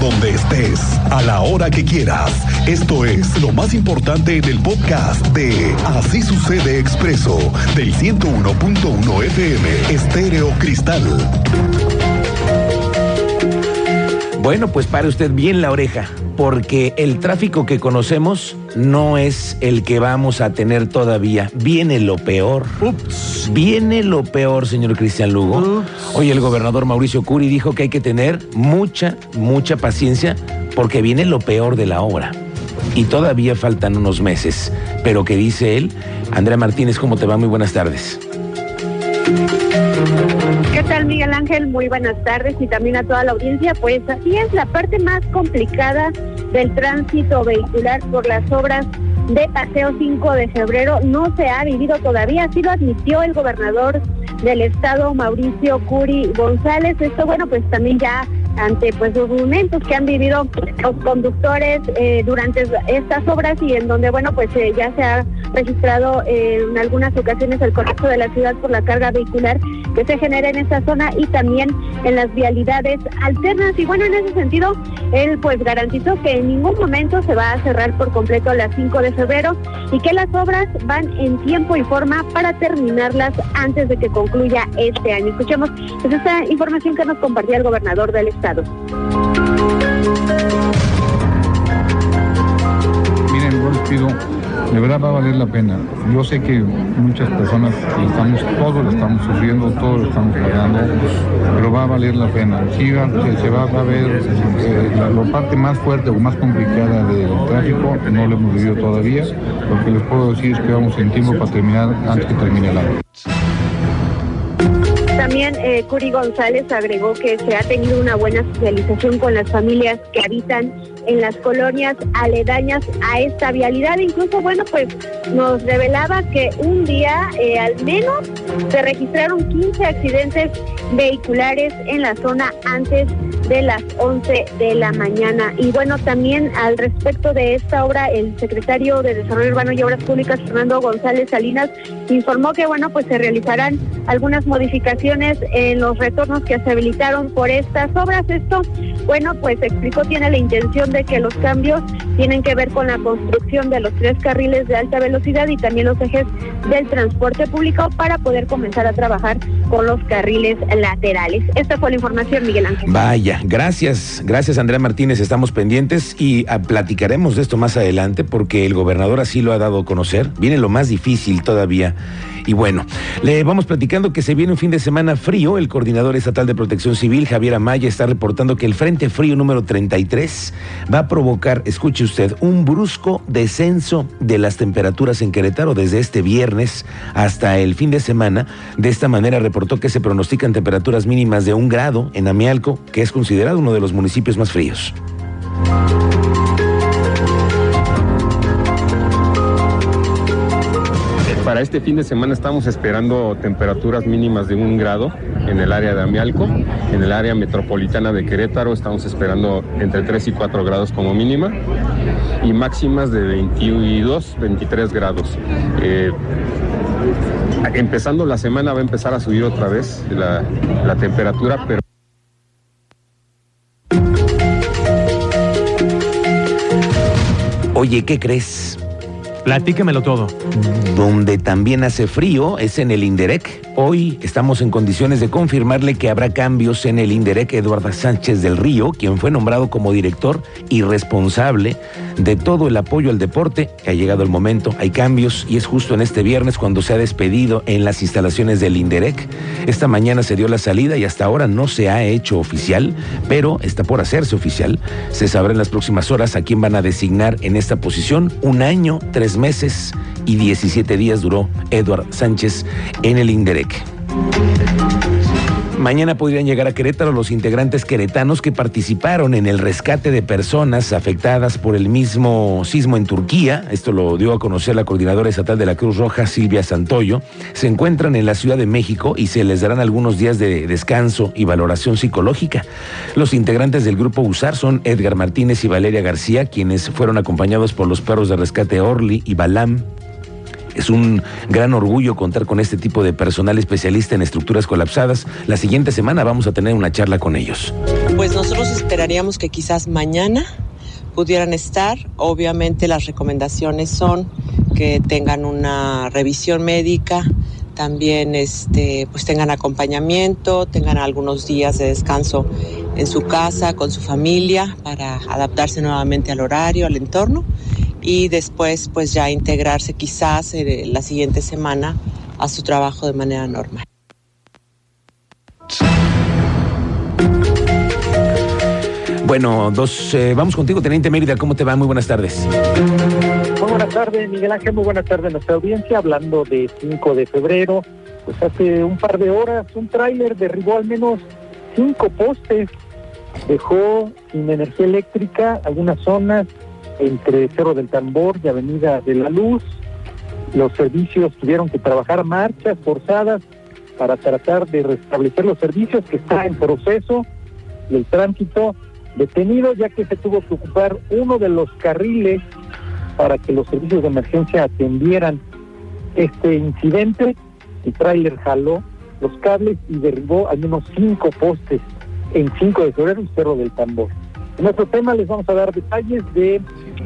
donde estés, a la hora que quieras. Esto es lo más importante en el podcast de Así sucede expreso del 101.1 FM Estéreo Cristal. Bueno, pues pare usted bien la oreja, porque el tráfico que conocemos no es el que vamos a tener todavía. Viene lo peor. Ups. Viene lo peor, señor Cristian Lugo. Ups. Hoy el gobernador Mauricio Curi dijo que hay que tener mucha, mucha paciencia porque viene lo peor de la obra. Y todavía faltan unos meses. Pero que dice él, Andrea Martínez, ¿cómo te va? Muy buenas tardes. ¿Qué tal Miguel Ángel? Muy buenas tardes y también a toda la audiencia. Pues así es, la parte más complicada del tránsito vehicular por las obras de Paseo 5 de febrero no se ha vivido todavía, así lo admitió el gobernador del estado Mauricio Curi González. Esto bueno, pues también ya ante pues los momentos que han vivido los conductores eh, durante estas obras y en donde bueno pues eh, ya se ha registrado eh, en algunas ocasiones el colapso de la ciudad por la carga vehicular que se genera en esta zona y también en las vialidades alternas y bueno en ese sentido él pues garantizó que en ningún momento se va a cerrar por completo las 5 de febrero y que las obras van en tiempo y forma para terminarlas antes de que concluya este año. Escuchemos pues, esta información que nos compartía el gobernador del estado. Miren, de verdad va a valer la pena. Yo sé que muchas personas estamos, todos lo estamos sufriendo, todos lo estamos pagando, pero va a valer la pena. Sí, se va, va a ver eh, la, la parte más fuerte o más complicada del tráfico, no lo hemos vivido todavía. Lo que les puedo decir es que vamos en tiempo para terminar antes que termine el año. También eh, Curi González agregó que se ha tenido una buena socialización con las familias que habitan en las colonias aledañas a esta vialidad. Incluso, bueno, pues nos revelaba que un día eh, al menos se registraron 15 accidentes vehiculares en la zona antes de las 11 de la mañana. Y bueno, también al respecto de esta obra, el secretario de Desarrollo Urbano y Obras Públicas, Fernando González Salinas, informó que bueno, pues se realizarán algunas modificaciones en los retornos que se habilitaron por estas obras. Esto, bueno, pues explicó, tiene la intención de que los cambios tienen que ver con la construcción de los tres carriles de alta velocidad y también los ejes del transporte público para poder comenzar a trabajar con los carriles laterales. Esta fue la información, Miguel Ángel. Vaya, gracias, gracias Andrea Martínez, estamos pendientes y ah, platicaremos de esto más adelante porque el gobernador así lo ha dado a conocer. Viene lo más difícil todavía. Y bueno, le vamos platicando que se viene un fin de semana frío. El coordinador estatal de protección civil, Javier Amaya, está reportando que el Frente Frío número 33 va a provocar, escuche usted, un brusco descenso de las temperaturas en Querétaro desde este viernes hasta el fin de semana. De esta manera reportó que se pronostican temperaturas mínimas de un grado en Amialco, que es considerado uno de los municipios más fríos. Este fin de semana estamos esperando temperaturas mínimas de un grado en el área de Amialco. En el área metropolitana de Querétaro estamos esperando entre 3 y 4 grados como mínima y máximas de 22, 23 grados. Eh, empezando la semana va a empezar a subir otra vez la temperatura, pero Oye, ¿qué crees? Platíquemelo todo. Donde también hace frío es en el Inderec. Hoy estamos en condiciones de confirmarle que habrá cambios en el Inderec. Eduardo Sánchez del Río, quien fue nombrado como director y responsable de todo el apoyo al deporte. Ha llegado el momento, hay cambios y es justo en este viernes cuando se ha despedido en las instalaciones del Inderec. Esta mañana se dio la salida y hasta ahora no se ha hecho oficial, pero está por hacerse oficial. Se sabrá en las próximas horas a quién van a designar en esta posición. Un año, tres meses y 17 días duró Eduard Sánchez en el Inderec. Mañana podrían llegar a Querétaro los integrantes queretanos que participaron en el rescate de personas afectadas por el mismo sismo en Turquía. Esto lo dio a conocer la coordinadora estatal de la Cruz Roja, Silvia Santoyo. Se encuentran en la Ciudad de México y se les darán algunos días de descanso y valoración psicológica. Los integrantes del grupo USAR son Edgar Martínez y Valeria García, quienes fueron acompañados por los perros de rescate Orly y Balam. Es un gran orgullo contar con este tipo de personal especialista en estructuras colapsadas. La siguiente semana vamos a tener una charla con ellos. Pues nosotros esperaríamos que quizás mañana pudieran estar. Obviamente las recomendaciones son que tengan una revisión médica, también este, pues tengan acompañamiento, tengan algunos días de descanso en su casa, con su familia, para adaptarse nuevamente al horario, al entorno y después pues ya integrarse quizás eh, la siguiente semana a su trabajo de manera normal. Bueno, dos, eh, vamos contigo, Teniente Mérida, ¿cómo te va? Muy buenas tardes. Muy buenas tardes, Miguel Ángel, muy buenas tardes a nuestra audiencia. Hablando de 5 de febrero, pues hace un par de horas un tráiler derribó al menos cinco postes, dejó sin energía eléctrica algunas zonas entre Cerro del Tambor y Avenida de la Luz. Los servicios tuvieron que trabajar marchas forzadas para tratar de restablecer los servicios que está en proceso el tránsito detenido ya que se tuvo que ocupar uno de los carriles para que los servicios de emergencia atendieran este incidente. El tráiler jaló los cables y derribó al menos cinco postes en 5 de febrero en Cerro del Tambor. En otro tema les vamos a dar detalles de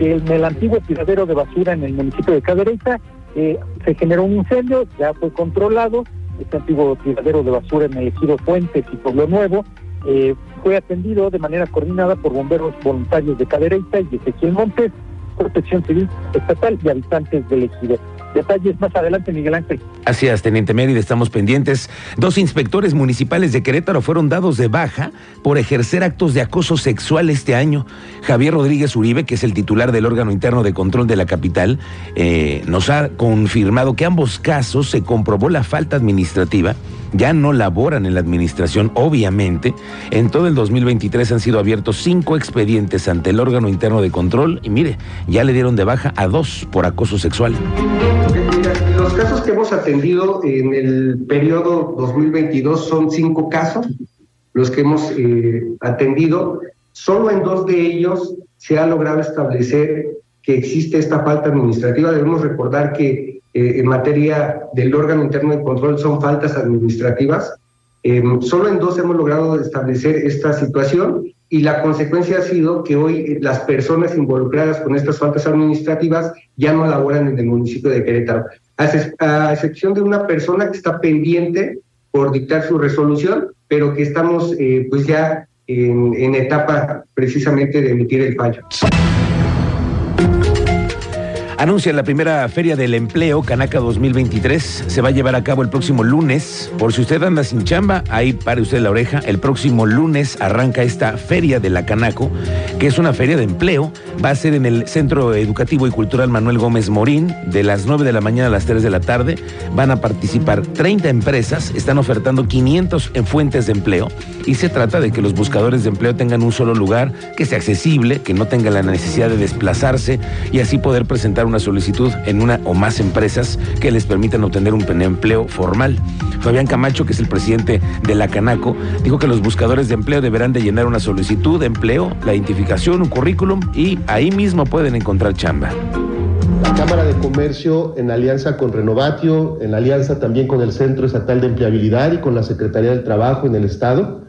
el, el antiguo tiradero de basura en el municipio de Cadereyta. Eh, se generó un incendio, ya fue controlado. Este antiguo tiradero de basura en el ejido Fuentes y Pueblo Nuevo eh, fue atendido de manera coordinada por bomberos voluntarios de Cadereyta y de Ezequiel Montes, Protección Civil Estatal y habitantes del ejido. Detalles más adelante, Miguel Ángel. Gracias, Teniente Mérida, estamos pendientes. Dos inspectores municipales de Querétaro fueron dados de baja por ejercer actos de acoso sexual este año. Javier Rodríguez Uribe, que es el titular del órgano interno de control de la capital, eh, nos ha confirmado que ambos casos se comprobó la falta administrativa ya no laboran en la administración, obviamente. En todo el 2023 han sido abiertos cinco expedientes ante el órgano interno de control y mire, ya le dieron de baja a dos por acoso sexual. Atendido en el periodo 2022 son cinco casos, los que hemos eh, atendido. Solo en dos de ellos se ha logrado establecer que existe esta falta administrativa. Debemos recordar que eh, en materia del órgano interno de control son faltas administrativas. Eh, solo en dos hemos logrado establecer esta situación y la consecuencia ha sido que hoy las personas involucradas con estas faltas administrativas ya no laboran en el municipio de Querétaro, a, excepción de una persona que está pendiente por dictar su resolución, pero que estamos eh, pues ya en, en etapa precisamente de emitir el fallo. Anuncia la primera Feria del Empleo, Canaca 2023. Se va a llevar a cabo el próximo lunes. Por si usted anda sin chamba, ahí pare usted la oreja. El próximo lunes arranca esta Feria de la Canaco, que es una feria de empleo. Va a ser en el Centro Educativo y Cultural Manuel Gómez Morín, de las 9 de la mañana a las 3 de la tarde. Van a participar 30 empresas, están ofertando 500 en fuentes de empleo. Y se trata de que los buscadores de empleo tengan un solo lugar, que sea accesible, que no tengan la necesidad de desplazarse y así poder presentar una solicitud en una o más empresas que les permitan obtener un empleo formal. Fabián Camacho, que es el presidente de la Canaco, dijo que los buscadores de empleo deberán de llenar una solicitud de empleo, la identificación, un currículum y ahí mismo pueden encontrar chamba. La Cámara de Comercio, en alianza con Renovatio, en alianza también con el Centro Estatal de Empleabilidad y con la Secretaría del Trabajo en el Estado,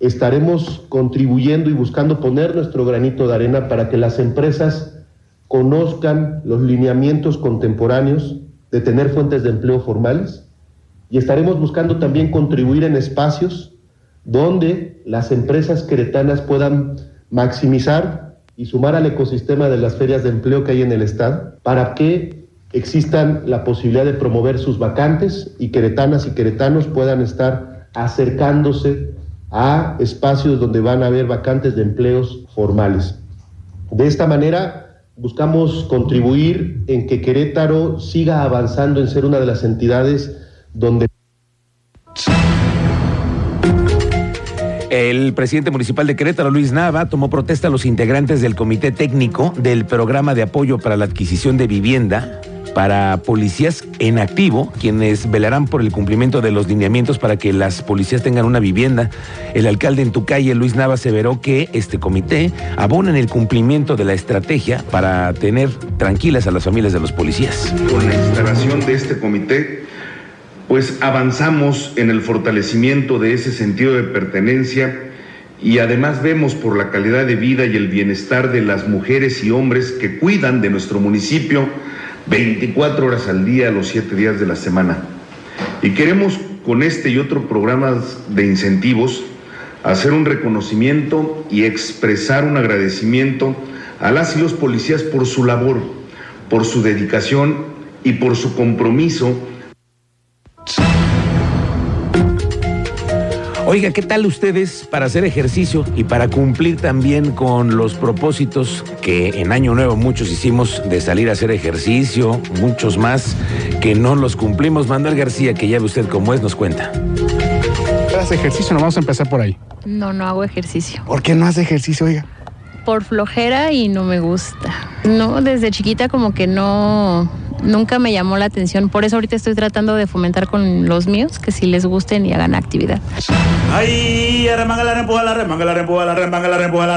estaremos contribuyendo y buscando poner nuestro granito de arena para que las empresas conozcan los lineamientos contemporáneos de tener fuentes de empleo formales y estaremos buscando también contribuir en espacios donde las empresas queretanas puedan maximizar y sumar al ecosistema de las ferias de empleo que hay en el Estado para que existan la posibilidad de promover sus vacantes y queretanas y queretanos puedan estar acercándose a espacios donde van a haber vacantes de empleos formales. De esta manera, Buscamos contribuir en que Querétaro siga avanzando en ser una de las entidades donde... El presidente municipal de Querétaro, Luis Nava, tomó protesta a los integrantes del comité técnico del programa de apoyo para la adquisición de vivienda para policías en activo, quienes velarán por el cumplimiento de los lineamientos para que las policías tengan una vivienda. El alcalde en tu calle, Luis Nava, aseveró que este comité abona en el cumplimiento de la estrategia para tener tranquilas a las familias de los policías. Con la instalación de este comité, pues avanzamos en el fortalecimiento de ese sentido de pertenencia y además vemos por la calidad de vida y el bienestar de las mujeres y hombres que cuidan de nuestro municipio 24 horas al día, los 7 días de la semana. Y queremos con este y otros programas de incentivos hacer un reconocimiento y expresar un agradecimiento a las y los policías por su labor, por su dedicación y por su compromiso Oiga, ¿qué tal ustedes para hacer ejercicio y para cumplir también con los propósitos que en Año Nuevo muchos hicimos de salir a hacer ejercicio, muchos más que no los cumplimos? Manuel García, que ya ve usted cómo es, nos cuenta. ¿Hace ejercicio? No vamos a empezar por ahí. No, no hago ejercicio. ¿Por qué no hace ejercicio, oiga? Por flojera y no me gusta. No, desde chiquita como que no, nunca me llamó la atención. Por eso ahorita estoy tratando de fomentar con los míos que si les gusten y hagan actividad. Ay,